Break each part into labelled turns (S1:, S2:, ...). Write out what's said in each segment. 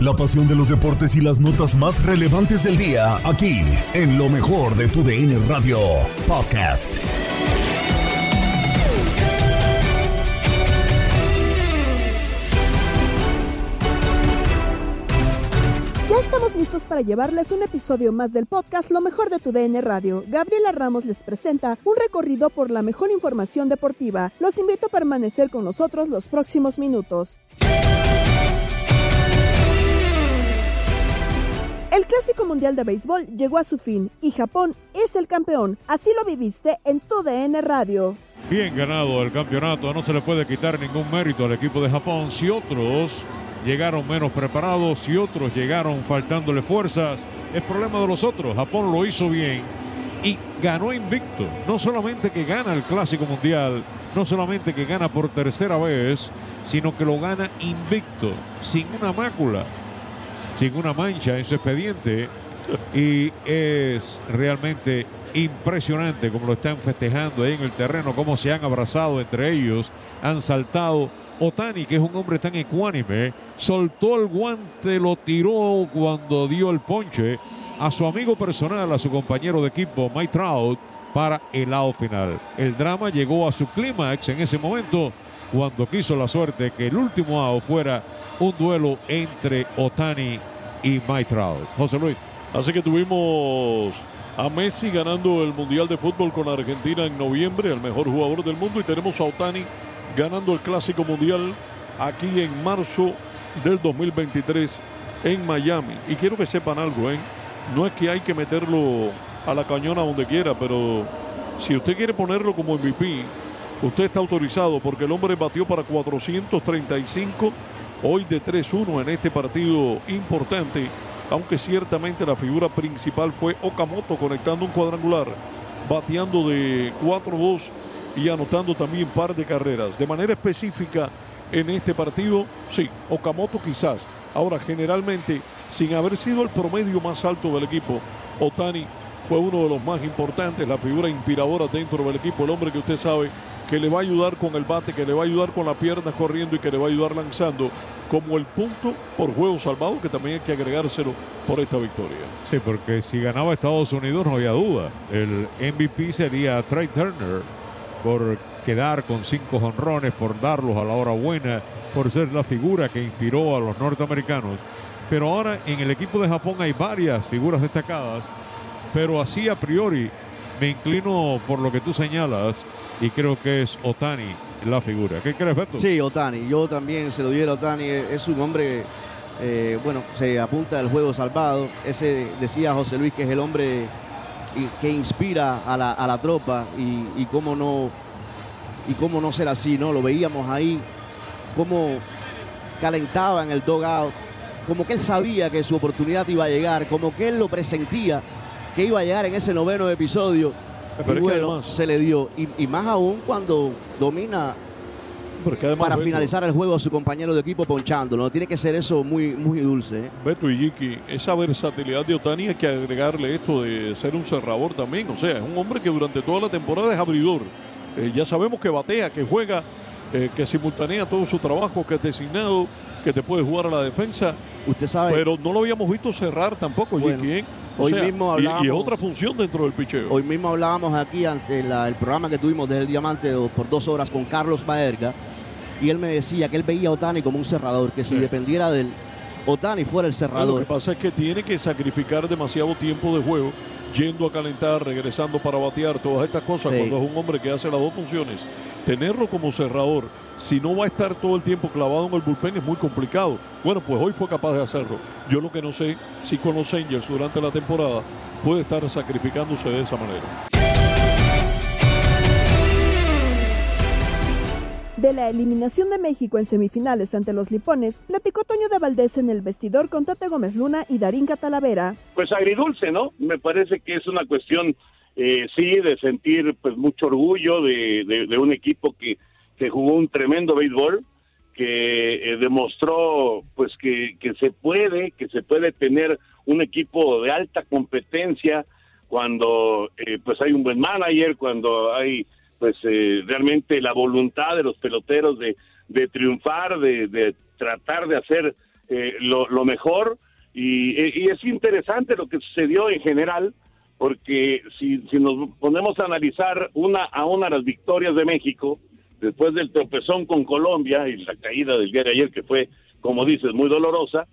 S1: La pasión de los deportes y las notas más relevantes del día, aquí, en lo mejor de tu DN Radio Podcast.
S2: Ya estamos listos para llevarles un episodio más del podcast Lo mejor de tu DN Radio. Gabriela Ramos les presenta un recorrido por la mejor información deportiva. Los invito a permanecer con nosotros los próximos minutos. El Clásico Mundial de Béisbol llegó a su fin y Japón es el campeón. Así lo viviste en tu DN Radio.
S3: Bien ganado el campeonato, no se le puede quitar ningún mérito al equipo de Japón. Si otros llegaron menos preparados, si otros llegaron faltándole fuerzas, es problema de los otros. Japón lo hizo bien y ganó invicto. No solamente que gana el Clásico Mundial, no solamente que gana por tercera vez, sino que lo gana invicto, sin una mácula, sin una mancha en su expediente. Y es realmente impresionante como lo están festejando ahí en el terreno, cómo se han abrazado entre ellos, han saltado. Otani, que es un hombre tan ecuánime, soltó el guante, lo tiró cuando dio el ponche a su amigo personal, a su compañero de equipo, Mike Trout, para el lado final. El drama llegó a su clímax en ese momento cuando quiso la suerte que el último out fuera un duelo entre Otani y Mike Trout. José Luis.
S4: Así que tuvimos a Messi ganando el Mundial de Fútbol con Argentina en noviembre, el mejor jugador del mundo, y tenemos a Otani ganando el Clásico Mundial aquí en marzo del 2023 en Miami. Y quiero que sepan algo, ¿eh? No es que hay que meterlo a la cañona donde quiera, pero si usted quiere ponerlo como MVP, usted está autorizado porque el hombre batió para 435 hoy de 3-1 en este partido importante, aunque ciertamente la figura principal fue Okamoto conectando un cuadrangular, bateando de 4-2 y anotando también par de carreras. De manera específica en este partido, sí, Okamoto quizás. Ahora, generalmente, sin haber sido el promedio más alto del equipo, Otani fue uno de los más importantes, la figura inspiradora dentro del equipo, el hombre que usted sabe que le va a ayudar con el bate, que le va a ayudar con la pierna corriendo y que le va a ayudar lanzando, como el punto por juego salvado, que también hay que agregárselo por esta victoria.
S3: Sí, porque si ganaba Estados Unidos no había duda. El MVP sería Trey Turner por quedar con cinco jonrones, por darlos a la hora buena, por ser la figura que inspiró a los norteamericanos. Pero ahora en el equipo de Japón hay varias figuras destacadas, pero así a priori me inclino por lo que tú señalas y creo que es Otani la figura. ¿Qué crees, Beto?
S5: Sí, Otani. Yo también se lo diera a Otani. Es un hombre, eh, bueno, se apunta al juego salvado. Ese decía José Luis que es el hombre que inspira a la, a la tropa y, y, cómo no y cómo no ser así, ¿no? Lo veíamos ahí, cómo calentaba en el dogout, como que él sabía que su oportunidad iba a llegar, como que él lo presentía que iba a llegar en ese noveno episodio. y bueno, se le dio. Y, más aún cuando domina para finalizar el juego a su compañero de equipo ponchándolo. Tiene que ser eso muy, muy dulce. ¿eh?
S4: Beto y Jiki, esa versatilidad de Otani hay que agregarle esto de ser un cerrador también. O sea, es un hombre que durante toda la temporada es abridor. Eh, ya sabemos que batea, que juega, eh, que simultanea todo su trabajo, que es designado, que te puede jugar a la defensa.
S5: Usted sabe.
S4: Pero no lo habíamos visto cerrar tampoco, Jiki.
S5: Hoy mismo hablábamos,
S4: y, otra función dentro del picheo.
S5: Hoy mismo hablábamos aquí ante el programa que tuvimos desde el Diamante por dos horas con Carlos Baerga y él me decía que él veía a Otani como un cerrador, que si dependiera de él, Otani fuera el cerrador.
S4: lo que pasa es que tiene que sacrificar demasiado tiempo de juego, yendo a calentar, regresando para batear, todas estas cosas, cuando es un hombre que hace las dos funciones. Tenerlo como cerrador, si no va a estar todo el tiempo clavado en el bullpen, es muy complicado. Bueno, pues hoy fue capaz de hacerlo. Yo lo que no sé si con los Angels durante la temporada puede estar sacrificándose de esa manera.
S2: De la eliminación de México en semifinales ante los Lipones, platicó Toño de Valdés en el vestidor con Tate Gómez Luna y Darín Catalavera.
S6: Pues agridulce, ¿no? Me parece que es una cuestión, eh, sí, de sentir pues mucho orgullo de, un equipo que, que jugó un tremendo béisbol, que eh, demostró pues que, que se puede, que se puede tener un equipo de alta competencia cuando eh, pues hay un buen manager, cuando hay pues eh, realmente la voluntad de los peloteros de, de triunfar, de, de, tratar de hacer eh, lo, lo, mejor. Y, y, es interesante lo que sucedió en general, porque si, si nos ponemos a analizar una a una las victorias de México, después del tropezón con Colombia y la caída del día de ayer, que fue, como dices, muy dolorosa,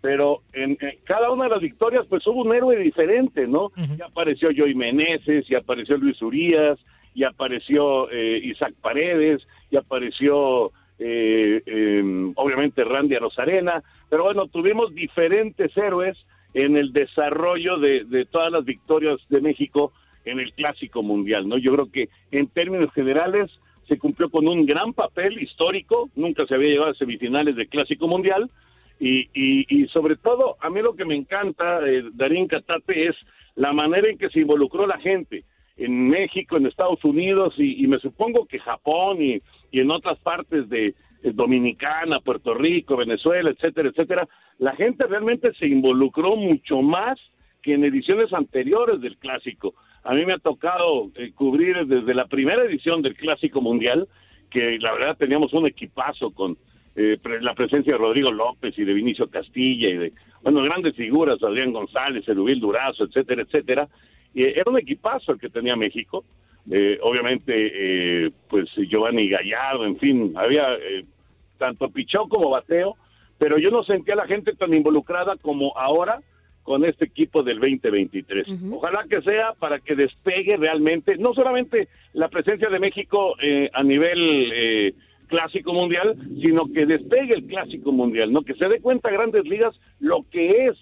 S6: pero en, cada una de las victorias pues hubo un héroe diferente, ¿no? Ya apareció Joey Meneses, ya apareció Luis Urias, y apareció eh, Isaac Paredes, y apareció eh, em, obviamente Randy Rosarena, pero bueno, tuvimos diferentes héroes en el desarrollo de, todas las victorias de México en el Clásico Mundial, ¿no? Yo creo que en términos generales se cumplió con un gran papel histórico, nunca se había llegado a semifinales del Clásico Mundial, y, y, sobre todo, a mí lo que me encanta, eh, Darín Catate, es la manera en que se involucró la gente en México, en Estados Unidos y, me supongo que Japón y, en otras partes de, Dominicana, Puerto Rico, Venezuela, etcétera, etcétera, la gente realmente se involucró mucho más que en ediciones anteriores del clásico. A mí me ha tocado eh, cubrir desde la primera edición del clásico mundial, que la verdad teníamos un equipazo con eh, la presencia de Rodrigo López y de Vinicio Castilla y de, bueno, grandes figuras, Adrián González, Edubil Durazo, etcétera, etcétera era un equipazo el que tenía México. Eh, obviamente, eh, pues Giovanni Gallardo, en fin, había eh, tanto pichón como bateo, pero yo no sentía a la gente tan involucrada como ahora con este equipo del 2023. Ojalá que sea para que despegue realmente, no solamente la presencia de México a nivel clásico mundial, sino que despegue el clásico mundial, no que se dé cuenta grandes ligas lo que es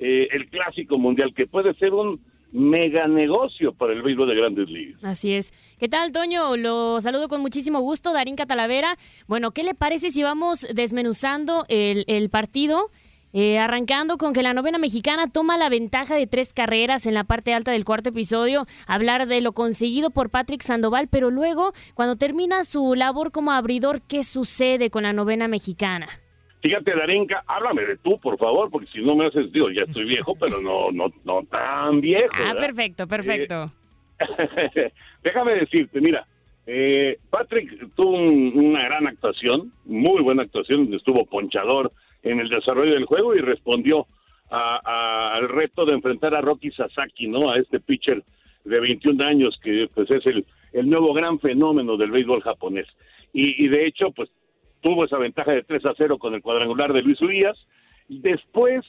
S6: el clásico mundial, que puede ser un mega negocio para el béisbol de grandes ligas.
S7: Así es. ¿Qué tal, Toño? Lo saludo con muchísimo gusto, Darín Catalavera. Bueno, ¿qué le parece si vamos desmenuzando el, partido? Eh, arrancando con que la novena mexicana toma la ventaja de tres carreras en la parte alta del cuarto episodio, hablar de lo conseguido por Patrick Sandoval, pero luego, cuando termina su labor como abridor, ¿qué sucede con la novena mexicana?
S6: Fíjate, Darinka, háblame de tú, por favor, porque si no me haces, digo, ya estoy viejo, pero no, no, no tan viejo.
S7: Ah, perfecto, perfecto.
S6: Eh, déjame decirte, mira, eh, Patrick tuvo una gran actuación, muy buena actuación, estuvo ponchador en el desarrollo del juego y respondió al reto de enfrentar a Rocky Sasaki, ¿no? A este pitcher de 21 años que pues es el, nuevo gran fenómeno del béisbol japonés. Y, de hecho, pues tuvo esa ventaja de 3 a 0 con el cuadrangular de Luis Urias. Después,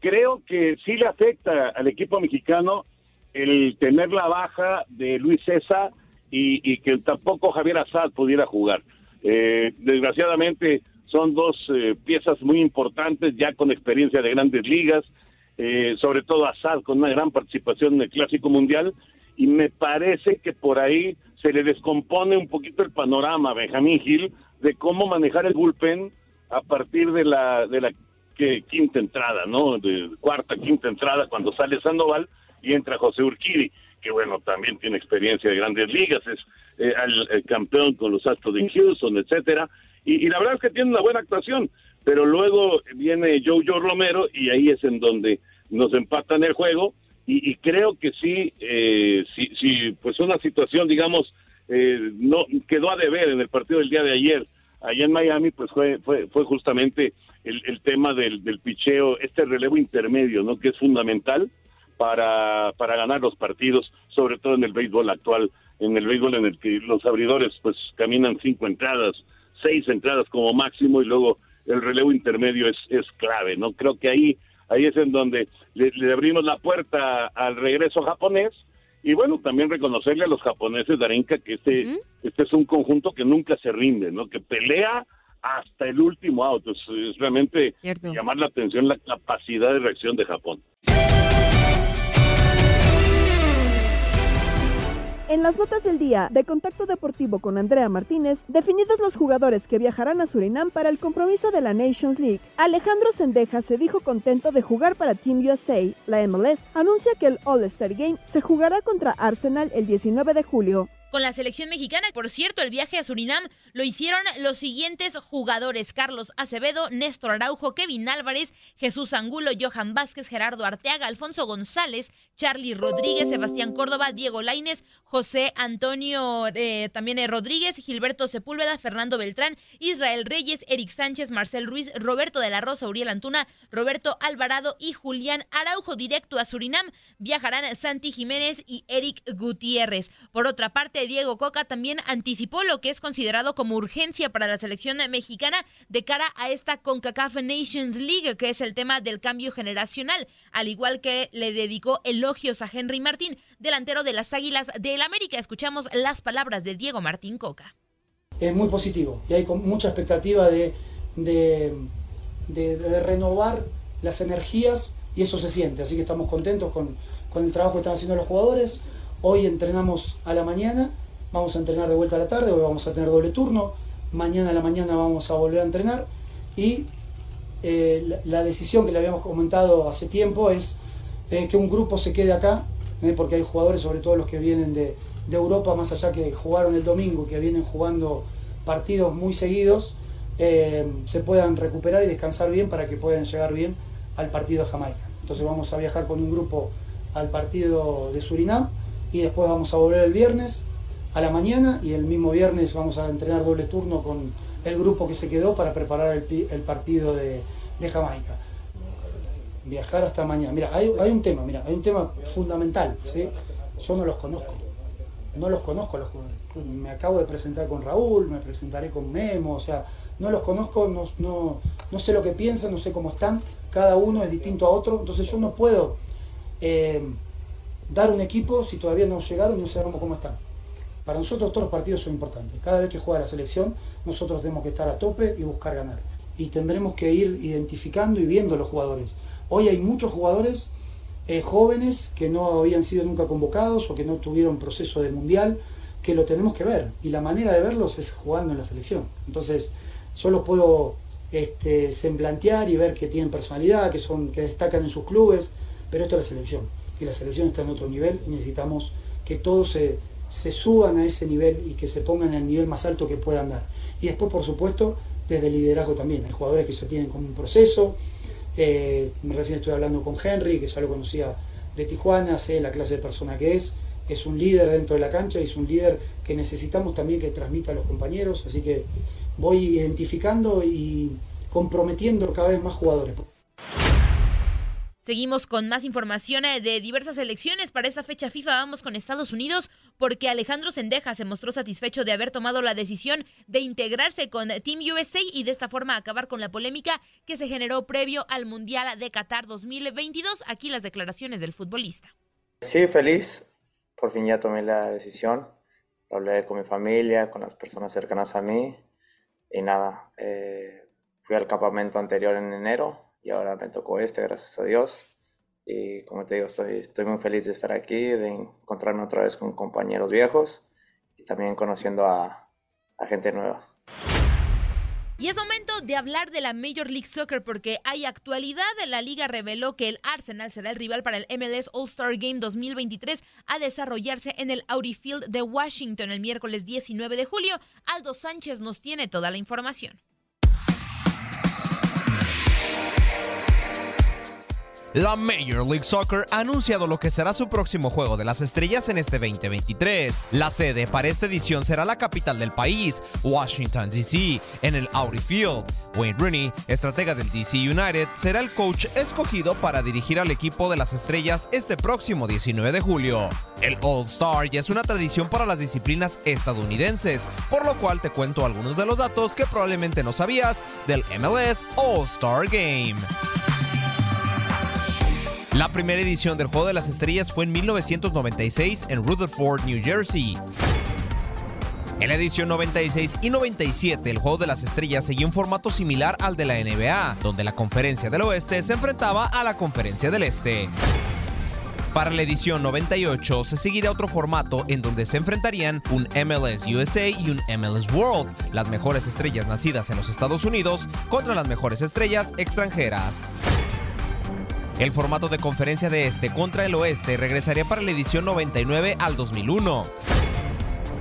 S6: creo que sí le afecta al equipo mexicano el tener la baja de Luis César y, que tampoco Javier Azad pudiera jugar. Eh, desgraciadamente son dos eh, piezas muy importantes ya con experiencia de grandes ligas, eh, sobre todo Azad con una gran participación en el Clásico Mundial y me parece que por ahí se le descompone un poquito el panorama a Benjamín Gil de cómo manejar el bullpen a partir de la, de la que quinta entrada, ¿no? De cuarta, quinta entrada cuando sale Sandoval y entra José Urquidi, que bueno, también tiene experiencia de grandes ligas, es eh, el, campeón con los Astros de Houston, etcétera, y, y, la verdad es que tiene una buena actuación, pero luego viene Joe Joe Romero y ahí es en donde nos empatan el juego y, creo que sí, eh, sí, sí, pues una situación, digamos, eh, no quedó a deber en el partido del día de ayer allá en Miami, pues fue fue, fue justamente el, el tema del, del picheo, este relevo intermedio, ¿no? Que es fundamental para, para ganar los partidos, sobre todo en el béisbol actual, en el béisbol en el que los abridores pues caminan cinco entradas, seis entradas como máximo y luego el relevo intermedio es, es clave, ¿no? Creo que ahí ahí es en donde le, abrimos la puerta al regreso japonés y bueno, también reconocerle a los japoneses, Darinka, que este, este es un conjunto que nunca se rinde, ¿no? Que pelea hasta el último auto. Es, realmente llamar la atención la capacidad de reacción de Japón.
S2: En las notas del día de Contacto Deportivo con Andrea Martínez, definidos los jugadores que viajarán a Surinam para el compromiso de la Nations League. Alejandro Sendeja se dijo contento de jugar para Team USA. La MLS anuncia que el All-Star Game se jugará contra Arsenal el 19 de julio
S8: con la selección mexicana. Por cierto, el viaje a Surinam lo hicieron los siguientes jugadores: Carlos Acevedo, Néstor Araujo, Kevin Álvarez, Jesús Angulo, Johan Vázquez, Gerardo Arteaga, Alfonso González, Charlie Rodríguez, Sebastián Córdoba, Diego Laines, José Antonio eh, también eh, Rodríguez, Gilberto Sepúlveda, Fernando Beltrán, Israel Reyes, Eric Sánchez, Marcel Ruiz, Roberto de la Rosa, Uriel Antuna, Roberto Alvarado y Julián Araujo. Directo a Surinam viajarán Santi Jiménez y Eric Gutiérrez. Por otra parte, Diego Coca también anticipó lo que es considerado como urgencia para la selección mexicana de cara a esta CONCACAF Nations League, que es el tema del cambio generacional, al igual que le dedicó el elogios a Henry Martín, delantero de las Águilas del América. Escuchamos las palabras de Diego Martín Coca.
S9: Es muy positivo y hay mucha expectativa de, renovar las energías y eso se siente. Así que estamos contentos con, el trabajo que están haciendo los jugadores. Hoy entrenamos a la mañana, vamos a entrenar de vuelta a la tarde, hoy vamos a tener doble turno, mañana a la mañana vamos a volver a entrenar y eh, la, decisión que le habíamos comentado hace tiempo es eh, que un grupo se quede acá, eh, porque hay jugadores, sobre todo los que vienen de, Europa, más allá que jugaron el domingo, que vienen jugando partidos muy seguidos, eh, se puedan recuperar y descansar bien para que puedan llegar bien al partido de Jamaica. Entonces vamos a viajar con un grupo al partido de Surinam y después vamos a volver el viernes a la mañana y el mismo viernes vamos a entrenar doble turno con el grupo que se quedó para preparar el, partido de Jamaica viajar hasta mañana. Mira, hay, un tema, mira, hay un tema fundamental, ¿sí? Yo no los conozco, no los conozco los Me acabo de presentar con Raúl, me presentaré con Memo, o sea, no los conozco, no, no, sé lo que piensan, no sé cómo están, cada uno es distinto a otro, entonces yo no puedo eh, dar un equipo si todavía no llegaron y no sabemos cómo están. Para nosotros todos los partidos son importantes. Cada vez que juega la selección, nosotros tenemos que estar a tope y buscar ganar. Y tendremos que ir identificando y viendo los jugadores. Hoy hay muchos jugadores eh, jóvenes que no habían sido nunca convocados o que no tuvieron proceso de mundial, que lo tenemos que ver. Y la manera de verlos es jugando en la selección. Entonces, yo los puedo este, semblantear y ver que tienen personalidad, que, son, que destacan en sus clubes, pero esto es la selección. Y la selección está en otro nivel y necesitamos que todos se, se suban a ese nivel y que se pongan el nivel más alto que puedan dar. Y después, por supuesto, desde el liderazgo también. Hay jugadores que se tienen como un proceso, eh, recién estoy hablando con Henry, que ya lo conocía de Tijuana, sé la clase de persona que es, es un líder dentro de la cancha y es un líder que necesitamos también que transmita a los compañeros, así que voy identificando y comprometiendo cada vez más jugadores.
S8: Seguimos con más información eh, de diversas elecciones para esta fecha FIFA. Vamos con Estados Unidos porque Alejandro Sendeja se mostró satisfecho de haber tomado la decisión de integrarse con Team USA y de esta forma acabar con la polémica que se generó previo al Mundial de Qatar 2022. Aquí las declaraciones del futbolista.
S10: Sí, feliz. Por fin ya tomé la decisión. Hablé con mi familia, con las personas cercanas a mí y nada. Eh, fui al campamento anterior en enero y ahora me tocó este, gracias a Dios. Y como te digo, estoy, estoy muy feliz de estar aquí, de encontrarme otra vez con compañeros viejos y también conociendo a, a gente nueva.
S8: Y es momento de hablar de la Major League Soccer porque hay actualidad. La liga reveló que el Arsenal será el rival para el MLS All-Star Game 2023 a desarrollarse en el Audi Field de Washington el miércoles 19 de julio. Aldo Sánchez nos tiene toda la información.
S11: La Major League Soccer ha anunciado lo que será su próximo juego de las estrellas en este 2023. La sede para esta edición será la capital del país, Washington, D.C., en el Audi Field. Wayne Rooney, estratega del DC United, será el coach escogido para dirigir al equipo de las estrellas este próximo 19 de julio. El All-Star ya es una tradición para las disciplinas estadounidenses, por lo cual te cuento algunos de los datos que probablemente no sabías del MLS All-Star Game. La primera edición del Juego de las Estrellas fue en 1996 en Rutherford, New Jersey. En la edición 96 y 97, el Juego de las Estrellas seguía un formato similar al de la NBA, donde la Conferencia del Oeste se enfrentaba a la Conferencia del Este. Para la edición 98 se seguirá otro formato en donde se enfrentarían un MLS USA y un MLS World, las mejores estrellas nacidas en los Estados Unidos contra las mejores estrellas extranjeras. El formato de conferencia de este contra el oeste regresaría para la edición 99 al 2001.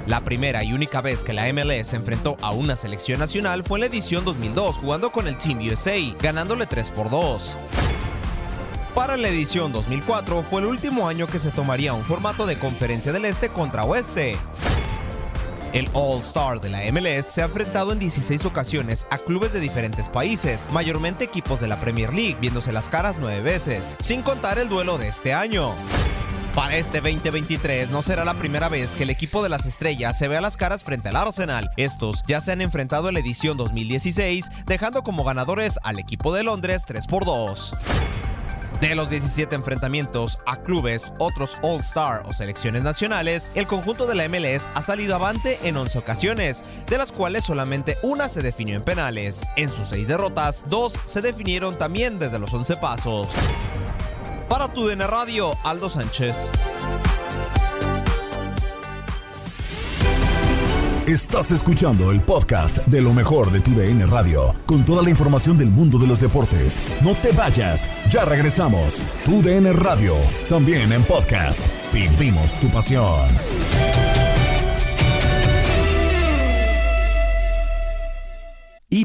S11: La primera y única vez que la MLS se enfrentó a una selección nacional fue en la edición 2002 jugando con el Team USA, ganándole 3 por 2. Para la edición 2004 fue el último año que se tomaría un formato de conferencia del este contra oeste. El All-Star de la MLS se ha enfrentado en 16 ocasiones a clubes de diferentes países, mayormente equipos de la Premier League, viéndose las caras nueve veces, sin contar el duelo de este año. Para este 2023 no será la primera vez que el equipo de las estrellas se vea las caras frente al Arsenal. Estos ya se han enfrentado en la edición 2016, dejando como ganadores al equipo de Londres 3 por 2. De los 17 enfrentamientos a clubes, otros All-Star o selecciones nacionales, el conjunto de la MLS ha salido avante en 11 ocasiones, de las cuales solamente una se definió en penales. En sus 6 derrotas, dos se definieron también desde los 11 pasos. Para tu DN Radio, Aldo Sánchez.
S1: Estás escuchando el podcast de lo mejor de tu DN Radio, con toda la información del mundo de los deportes. No te vayas, ya regresamos. Tu DN Radio, también en podcast. Vivimos tu pasión.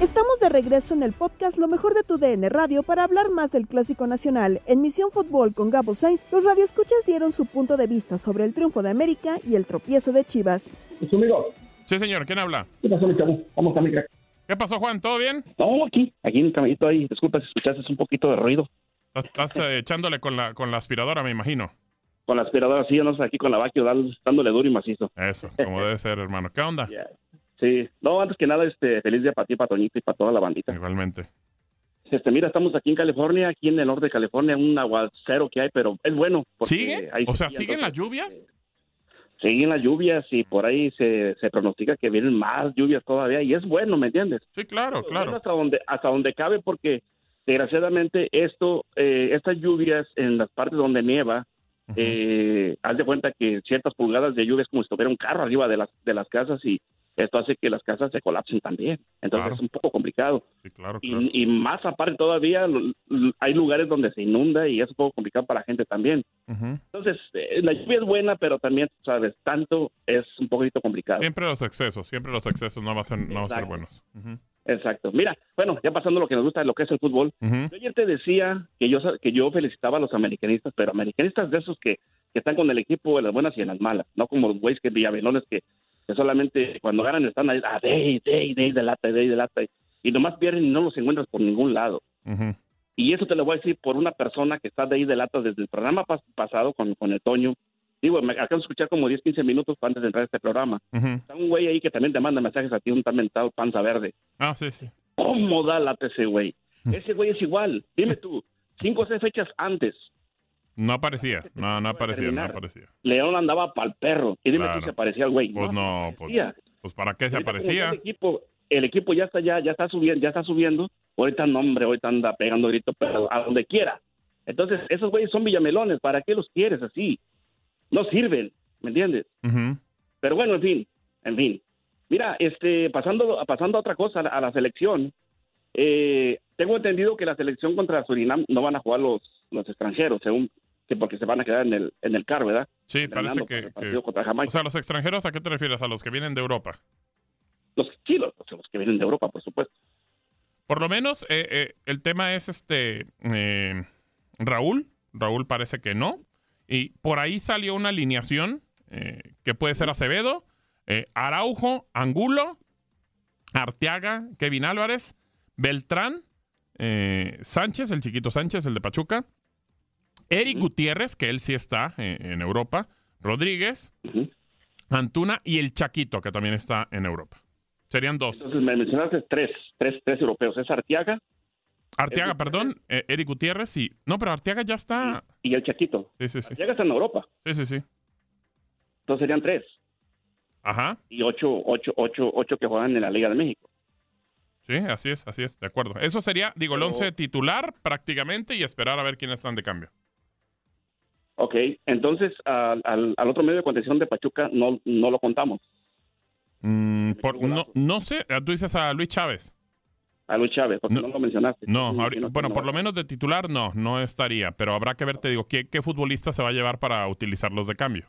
S2: Estamos de regreso en el podcast Lo mejor de tu DN Radio para hablar más del Clásico Nacional. En Misión Fútbol con Gabo Sainz, los radioescuchas dieron su punto de vista sobre el triunfo de América y el tropiezo de Chivas.
S12: ¿Es conmigo?
S3: Sí, señor. ¿Quién habla?
S12: ¿Qué pasó, mi chavo? ¿Cómo está mi crack?
S3: ¿Qué pasó, Juan? ¿Todo bien?
S12: No, aquí, aquí en el camellito ahí. Disculpa si escuchaste un poquito de ruido.
S3: Estás, eh, echándole con la, con la aspiradora, me imagino.
S12: Con la aspiradora, sí, yo no sé, aquí con la vaquio, dándole duro y macizo.
S3: Eso, como debe ser, hermano. ¿Qué onda?
S12: Yeah. Sí, no, antes que nada, este, feliz día para ti, para Toñito y para toda la bandita.
S3: Igualmente.
S12: Este, mira, estamos aquí en California, aquí en el norte de California, un aguacero que hay, pero es bueno.
S3: ¿Sigue?
S12: hay
S3: O sea, ¿siguen las lluvias?
S12: Siguen las lluvias y por ahí se, se pronostica que vienen más lluvias todavía y es bueno, ¿me entiendes?
S3: Sí, claro, claro.
S12: hasta donde hasta donde cabe porque desgraciadamente esto eh, estas lluvias en las partes donde nieva eh, haz de cuenta que ciertas pulgadas de lluvia es como si tuviera un carro arriba de las de las casas y esto hace que las casas se colapsen también entonces
S3: Claro.
S12: es un poco complicado
S3: Sí, claro,
S12: y,
S3: claro.
S12: y más aparte todavía hay lugares donde se inunda y es un poco complicado para la gente también entonces eh, la lluvia es buena pero también sabes tanto es un poquito complicado
S3: Siempre los excesos, siempre los excesos no van a ser, no van a ser buenos.
S12: Exacto. Mira, bueno, ya pasando lo que nos gusta, lo que es el fútbol. Yo ayer te decía que yo que yo felicitaba a los americanistas, pero americanistas de esos que, que están con el equipo en las buenas y en las malas, no como los güeyes que villamelones que, que solamente cuando ganan están ahí, ah, de, de, de, de lata, de, de lata, y nomás pierden y no los encuentras por ningún lado. Y eso te lo voy a decir por una persona que está de ahí de lata desde el programa pas- pasado con, con el Toño, digo, me alcanzo a escuchar como 10, 15 minutos antes de entrar a este programa. Está un güey ahí que también te manda mensajes a ti, un tan mentado panza verde.
S13: Ah, sí, sí.
S12: ¿Cómo da lata ese güey? Ese güey es igual. Dime tú, cinco o seis fechas antes,
S13: No aparecía, no, no aparecía, no aparecía.
S12: León andaba pa'l perro. Y dime
S13: Claro.
S12: tú si aparecía el güey.
S13: Pues no, pues,
S12: aparecía.
S13: pues ¿para qué se
S12: Ahorita
S13: aparecía?
S12: El equipo, el equipo ya está ya, ya está subiendo, ya está subiendo. Ahorita no, hombre, ahorita anda pegando gritos, a donde quiera. Entonces, esos güeyes son villamelones, ¿para qué los quieres así? No sirven, ¿me entiendes? Pero bueno, en fin, en fin. Mira, este, pasando, pasando a otra cosa, a la, a la selección, eh, tengo entendido que la selección contra Surinam no van a jugar los, los extranjeros, según que porque se van a quedar en el, en el CAR, ¿verdad?
S13: Sí, parece
S12: Entrenando
S13: que...
S12: el partido
S13: que-
S12: contra Jamaica.
S13: o sea, los extranjeros, ¿a qué te refieres? ¿A los que vienen de Europa?
S12: Los, sí, los, los que vienen de Europa, por supuesto.
S13: Por lo menos eh, eh, el tema es este eh, Raúl. Raúl parece que no. Y por ahí salió una alineación eh, que puede ser Acevedo, eh, Araujo, Angulo, Arteaga, Kevin Álvarez, Beltrán, Sánchez, el chiquito Sánchez, el de Pachuca, Eric Gutiérrez, que él sí está en Europa, Rodríguez, Antuna y el Chaquito, que también está en Europa. Serían dos.
S12: Entonces me mencionaste tres, tres, tres europeos. Es Arteaga
S13: Arteaga, perdón, eh, Eric Gutiérrez y... No, pero Arteaga ya está...
S12: y el Chaquito.
S13: Sí, sí, sí.
S12: Arteaga está en Europa.
S13: Sí, sí, sí.
S12: Entonces serían tres.
S13: Ajá.
S12: Y ocho, ocho, ocho, ocho que juegan en la Liga de México.
S13: Sí, así es, así es, de acuerdo. Eso sería, digo, el 11 titular prácticamente y esperar a ver quiénes están de cambio.
S12: Ok, entonces al, al, al otro medio de contención de Pachuca no, no lo contamos.
S13: Mm, por- no, no sé, ah, tú dices a Luis Chávez.
S12: A Luis Chávez, porque no, lo mencionaste.
S13: No, ahorita-
S12: no,
S13: bueno,
S12: no.
S13: por lo menos de titular no, no estaría, pero habrá que ver, te digo, qué, qué futbolista se va a llevar para utilizarlos de cambio.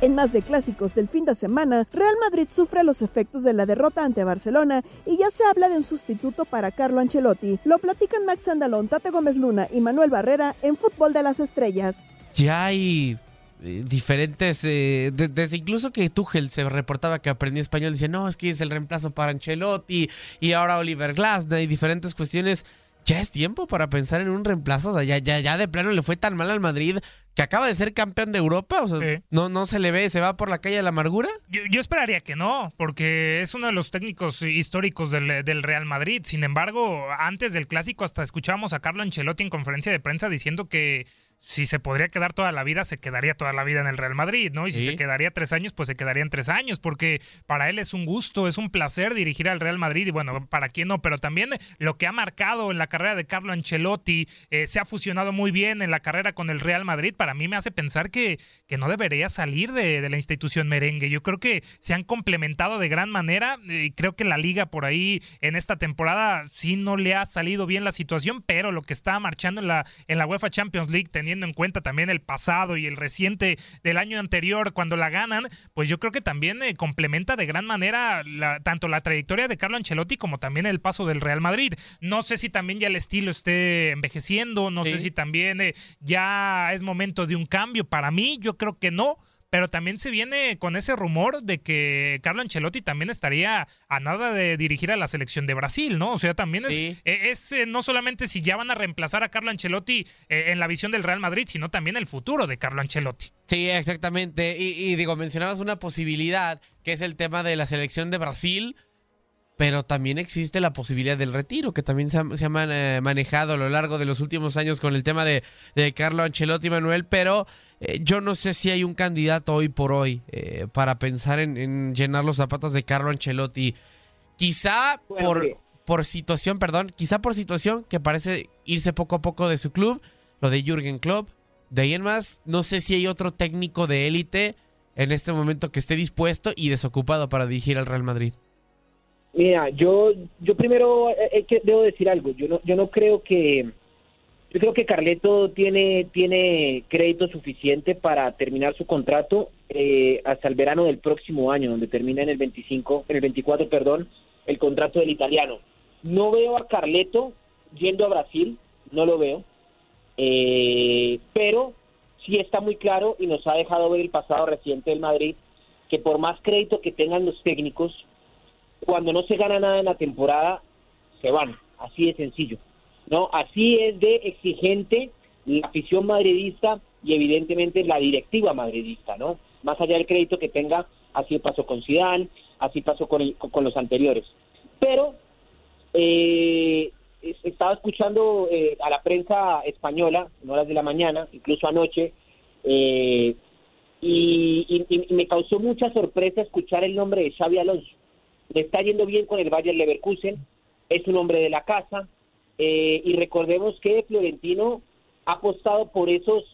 S2: En más de clásicos del fin de semana, Real Madrid sufre los efectos de la derrota ante Barcelona y ya se habla de un sustituto para Carlo Ancelotti. Lo platican Max Andalón, Tate Gómez Luna y Manuel Barrera en Fútbol de las Estrellas.
S14: ya hay eh, diferentes, eh, de- desde incluso que Tuchel se reportaba que aprendía español, dice, no, es que es el reemplazo para Ancelotti y ahora Oliver Glasner y diferentes cuestiones. Ya es tiempo para pensar en un reemplazo, ya, ya, ya de plano le fue tan mal al Madrid que acaba de ser campeón de Europa, o sea, no, no se le ve, se va por la calle de la amargura.
S15: Yo, yo esperaría que no, porque es uno de los técnicos históricos del, del Real Madrid. Sin embargo, antes del clásico hasta escuchábamos a Carlo Ancelotti en conferencia de prensa diciendo que si se podría quedar toda la vida, se quedaría toda la vida en el Real Madrid, ¿no? Y si
S14: Sí.
S15: se quedaría tres años, pues se quedarían tres años, porque para él es un gusto, es un placer dirigir al Real Madrid y bueno, para quién no, pero también lo que ha marcado en la carrera de Carlo Ancelotti eh, se ha fusionado muy bien en la carrera con el Real Madrid, para mí me hace pensar que, que no debería salir de, de la institución merengue. Yo creo que se han complementado de gran manera eh, y creo que la liga por ahí en esta temporada sí no le ha salido bien la situación, pero lo que está marchando en la, en la UEFA Champions League, teniendo en cuenta también el pasado y el reciente del año anterior cuando la ganan, pues yo creo que también eh, complementa de gran manera la- tanto la trayectoria de Carlo Ancelotti como también el paso del Real Madrid. No sé si también ya el estilo esté envejeciendo, no sé si también eh, ya es momento de un cambio. Para mí, yo creo que no. Pero también se viene con ese rumor de que Carlo Ancelotti también estaría a nada de dirigir a la selección de Brasil, ¿no? O sea, también es,
S14: Sí.
S15: es eh, no solamente si ya van a reemplazar a Carlo Ancelotti eh, en la visión del Real Madrid, sino también el futuro de Carlo Ancelotti.
S14: Sí, exactamente. Y, y digo, mencionabas una posibilidad, que es el tema de la selección de Brasil, pero también existe la posibilidad del retiro, que también se ha, se ha man- eh, manejado a lo largo de los últimos años con el tema de, de Carlo Ancelotti Manuel, pero eh, yo no sé si hay un candidato hoy por hoy eh, para pensar en, en llenar los zapatos de Carlo Ancelotti. Quizá
S16: Bueno,
S14: por, por situación, perdón, quizá por situación que parece irse poco a poco de su club, lo de Jürgen Klopp. De ahí en más, no sé si hay otro técnico de élite en este momento que esté dispuesto y desocupado para dirigir al Real Madrid.
S16: Mira, yo, yo primero eh, eh, debo decir algo. Yo no, yo no creo que, yo creo que Carleto tiene, tiene crédito suficiente para terminar su contrato eh, hasta el verano del próximo año, donde termina en el 25, en el 24, perdón, el contrato del italiano. No veo a Carleto yendo a Brasil, no lo veo, eh, pero sí está muy claro y nos ha dejado ver el pasado reciente del Madrid que por más crédito que tengan los técnicos, cuando no se gana nada en la temporada, se van. Así de sencillo. ¿no? Así es de exigente la afición madridista y evidentemente la directiva madridista, ¿no? Más allá del crédito que tenga, así pasó con Zidane, así pasó con, con los anteriores. Pero eh, es- estaba escuchando eh, a la prensa española en horas de la mañana, incluso anoche, eh, y, y- y me causó mucha sorpresa escuchar el nombre de Xavi Alonso. Le está yendo bien con el Bayern Leverkusen, es un hombre de la casa, eh, y recordemos que Florentino ha apostado por esos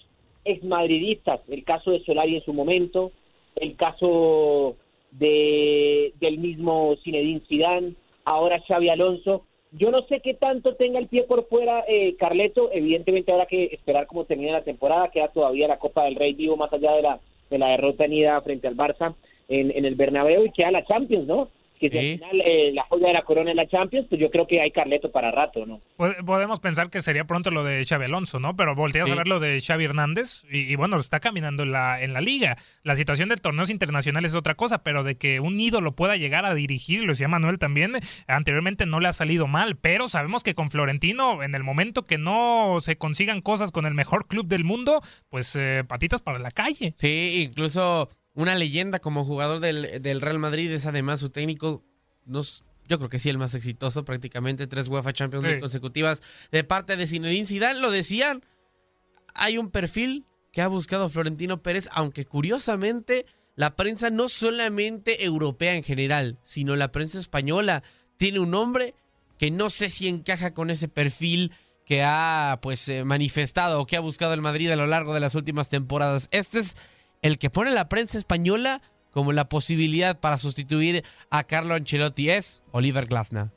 S16: exmadridistas, el caso de Solari en su momento, el caso de del mismo Zinedine Zidane, ahora Xavi Alonso. Yo no sé qué tanto tenga el pie por fuera eh, Carleto, evidentemente habrá que esperar cómo termina la temporada, queda todavía la Copa del Rey vivo más allá de la de la derrota en frente al Barça en, en el Bernabéu y queda la Champions, ¿no? Que si al final eh, la joya de la corona en la Champions, pues yo creo que hay Carleto para rato, ¿no?
S15: Pod- Podemos pensar que sería pronto lo de Xavi Alonso, ¿no? Pero volteas a ver lo de Xavi Hernández y, y bueno, está caminando en la, en la liga. La situación de torneos internacionales es otra cosa, pero de que un ídolo pueda llegar a dirigir, lo decía Manuel también, anteriormente no le ha salido mal, pero sabemos que con Florentino, en el momento que no se consigan cosas con el mejor club del mundo, pues eh, patitas para la calle.
S14: Sí, incluso una leyenda como jugador del, del Real Madrid. Es además su técnico, nos, yo creo que sí el más exitoso prácticamente, tres UEFA Champions League consecutivas de parte de Zinedine Zidane, lo decían, hay un perfil que ha buscado Florentino Pérez, aunque curiosamente la prensa no solamente europea en general, sino la prensa española tiene un nombre que no sé si encaja con ese perfil que ha pues eh, manifestado o que ha buscado el Madrid a lo largo de las últimas temporadas. Este es el que pone la prensa española como la posibilidad para sustituir a Carlo Ancelotti es Oliver Glasner.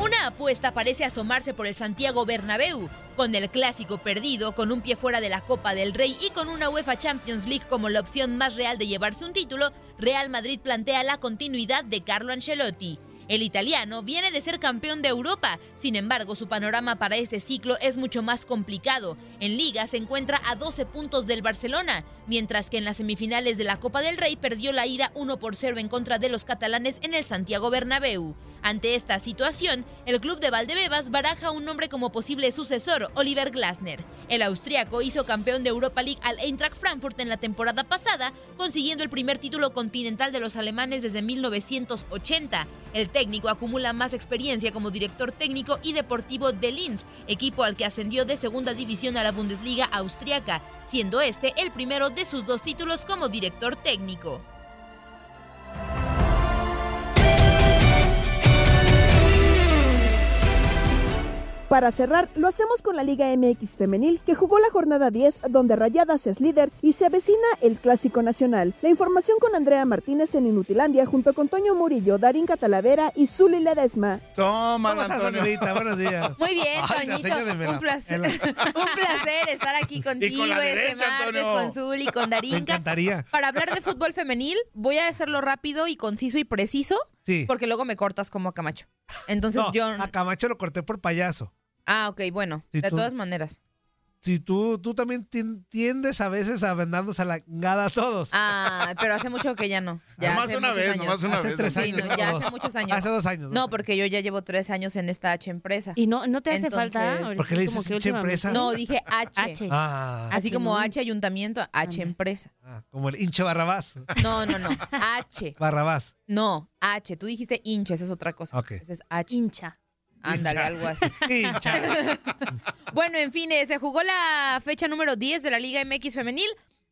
S8: Una apuesta parece asomarse por el Santiago Bernabéu, con el clásico perdido, con un pie fuera de la Copa del Rey y con una UEFA Champions League como la opción más real de llevarse un título, Real Madrid plantea la continuidad de Carlo Ancelotti. El italiano viene de ser campeón de Europa, sin embargo su panorama para este ciclo es mucho más complicado. En Liga se encuentra a 12 puntos del Barcelona, mientras que en las semifinales de la Copa del Rey perdió la ida 1 por 0 en contra de los catalanes en el Santiago Bernabéu. Ante esta situación, el club de Valdebebas baraja un nombre como posible sucesor, Oliver Glasner. El austriaco hizo campeón de Europa League al Eintracht Frankfurt en la temporada pasada, consiguiendo el primer título continental de los alemanes desde 1980. El técnico acumula más experiencia como director técnico y deportivo de Linz, equipo al que ascendió de segunda división a la Bundesliga austriaca, siendo este el primero de sus dos títulos como director técnico.
S2: Para cerrar, lo hacemos con la Liga MX Femenil, que jugó la jornada 10, donde Rayadas es líder y se avecina el Clásico Nacional. La información con Andrea Martínez en Inutilandia, junto con Toño Murillo, Darín Catalavera y Zuli Ledesma.
S17: Toma,
S18: ¿Cómo estás,
S17: Antonio.
S18: Angelita? Buenos días.
S8: Muy bien,
S18: Ay,
S8: Toñito.
S18: me
S8: Un placer,
S18: en
S8: un placer estar aquí contigo
S18: la
S8: este
S18: derecha,
S8: martes
S18: Antonio.
S8: con Zuli, con
S18: Me
S8: Darinka.
S18: encantaría.
S8: Para hablar de fútbol femenil, voy a hacerlo rápido y conciso y preciso,
S18: Sí.
S8: porque luego me cortas como a Camacho. Entonces
S18: No,
S8: yo...
S18: a Camacho lo corté por payaso.
S8: Ah, ok, bueno,
S18: Sí,
S8: de
S18: tú-
S8: todas maneras.
S18: Si tú, tú también tien- tiendes a veces a vendarnos a la gada a todos.
S8: Ah, pero hace mucho que ya no. Ya
S18: Nomás
S8: hace
S18: una
S8: muchos
S18: vez,
S8: años.
S18: nomás una Hace vez. tres
S8: Sí,
S18: años,
S8: no, ya
S18: dos.
S8: hace muchos años.
S18: Hace dos años, dos
S8: No, porque yo ya llevo tres años en esta H empresa.
S7: ¿Y no, no te hace falta?
S18: ¿Por qué le dices H empresa?
S8: No, dije H.
S7: H.
S18: Ah.
S8: Así
S7: H,
S8: como
S7: ¿no?
S8: H ayuntamiento, H empresa.
S18: Ah, como el hinche Barrabás.
S8: No, no, no. H.
S18: Barrabás.
S8: No, H. Tú dijiste hincha, esa es otra cosa.
S18: Ok.
S8: Ese es H.
S7: Hincha.
S8: Ándale, algo así. Bueno, en fin, eh, se jugó la fecha número 10 de la Liga MX femenil.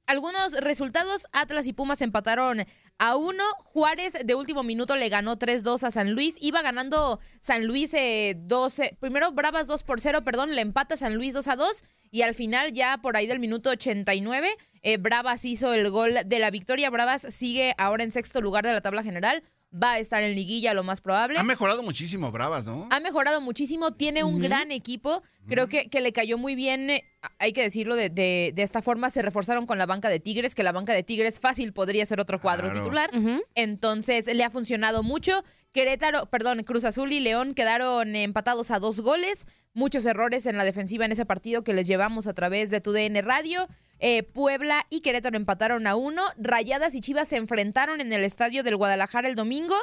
S8: Algunos resultados, Atlas y Pumas empataron a uno. Juárez de último minuto le ganó 3-2 a San Luis. Iba ganando San Luis eh, 12. Primero Bravas 2 por 0, perdón, le empata San Luis 2 a 2. Y al final, ya por ahí del minuto 89, eh, Bravas hizo el gol de la victoria. Bravas sigue ahora en sexto lugar de la tabla general. Va a estar en liguilla lo más probable.
S17: Ha mejorado muchísimo Bravas, ¿no?
S8: Ha mejorado muchísimo, tiene un gran equipo. Creo que, que le cayó muy bien, eh, hay que decirlo de, de- de esta forma, se reforzaron con la banca de Tigres, que la banca de Tigres fácil podría ser otro cuadro
S17: Claro.
S8: titular. Entonces le ha funcionado mucho. Querétaro, perdón, Cruz Azul y León quedaron empatados a dos goles. Muchos errores en la defensiva en ese partido que les llevamos a través de tu DN Radio. Eh, Puebla y Querétaro empataron a uno. Rayadas y Chivas se enfrentaron en el estadio del Guadalajara el domingo.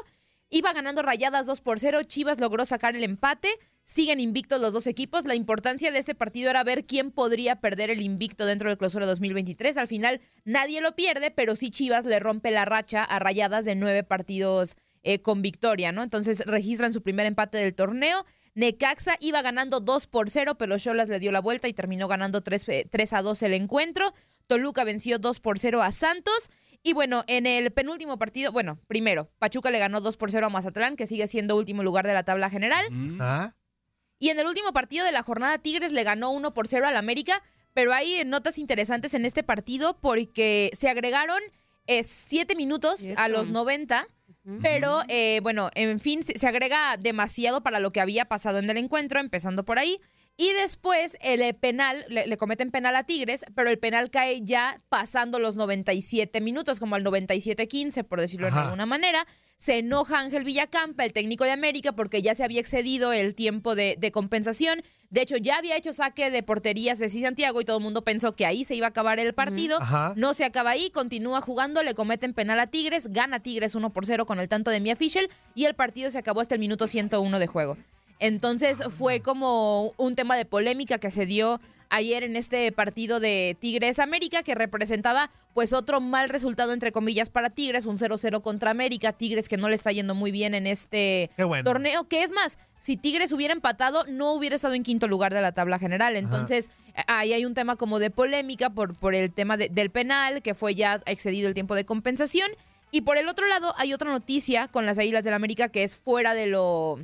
S8: Iba ganando Rayadas 2 por 0. Chivas logró sacar el empate. Siguen invictos los dos equipos. La importancia de este partido era ver quién podría perder el invicto dentro del clausura 2023. Al final nadie lo pierde, pero sí Chivas le rompe la racha a Rayadas de nueve partidos eh, con victoria, ¿no? Entonces registran su primer empate del torneo. Necaxa iba ganando 2 por 0, pero Cholas le dio la vuelta y terminó ganando 3, 3 a 2 el encuentro. Toluca venció 2 por 0 a Santos. Y bueno, en el penúltimo partido, bueno, primero, Pachuca le ganó 2 por 0 a Mazatlán, que sigue siendo último lugar de la tabla general.
S18: Ah.
S8: Y en el último partido de la jornada, Tigres le ganó 1 por 0 al América, pero hay notas interesantes en este partido porque se agregaron 7 minutos a los 90. Pero eh, bueno, en fin, se, agrega demasiado para lo que había pasado en el encuentro, empezando por ahí. Y después el eh, penal, le, le cometen penal a Tigres, pero el penal cae ya pasando los 97 minutos, como al 97-15, por decirlo de alguna manera. Se enoja Ángel Villacampa, el técnico de América, porque ya se había excedido el tiempo de, de compensación. De hecho, ya había hecho saque de porterías de Santiago y todo el mundo pensó que ahí se iba a acabar el partido.
S19: Ajá.
S8: No se acaba ahí, continúa jugando, le cometen penal a Tigres, gana Tigres 1 por 0 con el tanto de Mia Fischel y el partido se acabó hasta el minuto 101 de juego. Entonces fue como un tema de polémica que se dio ayer en este partido de Tigres América que representaba pues otro mal resultado entre comillas para Tigres, un 0-0 contra América, Tigres que no le está yendo muy bien en este
S18: bueno.
S8: torneo, que es más, si Tigres hubiera empatado no hubiera estado en quinto lugar de la tabla general, entonces ahí hay un tema como de polémica por, por el tema de- del penal que fue ya excedido el tiempo de compensación. Y por el otro lado hay otra noticia con las Águilas del América que es fuera de lo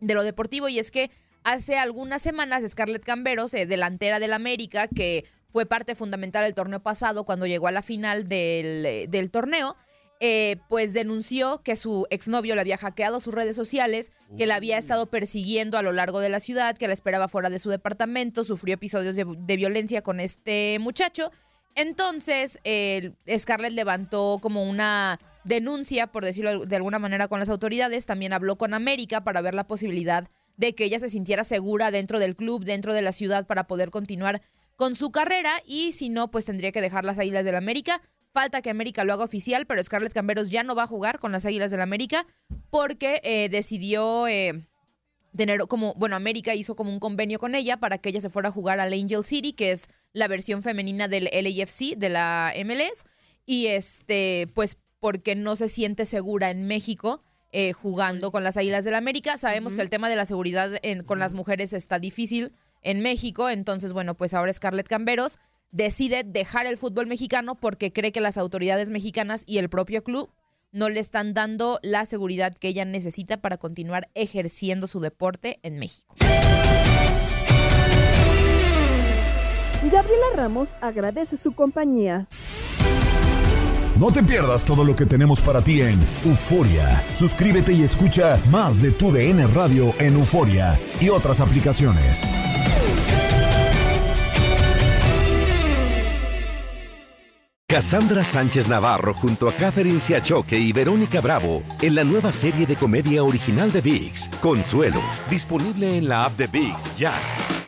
S8: de lo deportivo y es que hace algunas semanas Scarlett Camberos, eh, delantera del América, que fue parte fundamental del torneo pasado cuando llegó a la final del, del torneo, eh, pues denunció que su exnovio le había hackeado sus redes sociales, que la había estado persiguiendo a lo largo de la ciudad, que la esperaba fuera de su departamento, sufrió episodios de, de violencia con este muchacho. Entonces, eh, Scarlett levantó como una denuncia, por decirlo de alguna manera, con las autoridades. También habló con América para ver la posibilidad de que ella se sintiera segura dentro del club, dentro de la ciudad, para poder continuar con su carrera. Y si no, pues tendría que dejar las Águilas del América. Falta que América lo haga oficial, pero Scarlett Camberos ya no va a jugar con las Águilas del América porque eh, decidió eh, tener como, bueno, América hizo como un convenio con ella para que ella se fuera a jugar al Angel City, que es la versión femenina del LAFC, de la MLS, y este, pues porque no se siente segura en México eh, jugando con las Águilas del América. Sabemos que el tema de la seguridad en- con las mujeres está difícil en México, entonces, bueno, pues ahora Scarlett Camberos decide dejar el fútbol mexicano porque cree que las autoridades mexicanas y el propio club no le están dando la seguridad que ella necesita para continuar ejerciendo su deporte en México.
S2: Gabriela Ramos agradece su compañía.
S1: No te pierdas todo lo que tenemos para ti en Euforia. Suscríbete y escucha más de tu DN Radio en Euforia y otras aplicaciones.
S20: Cassandra Sánchez Navarro junto a Catherine Siachoque y Verónica Bravo en la nueva serie de comedia original de VIX, Consuelo, disponible en la app de VIX ya.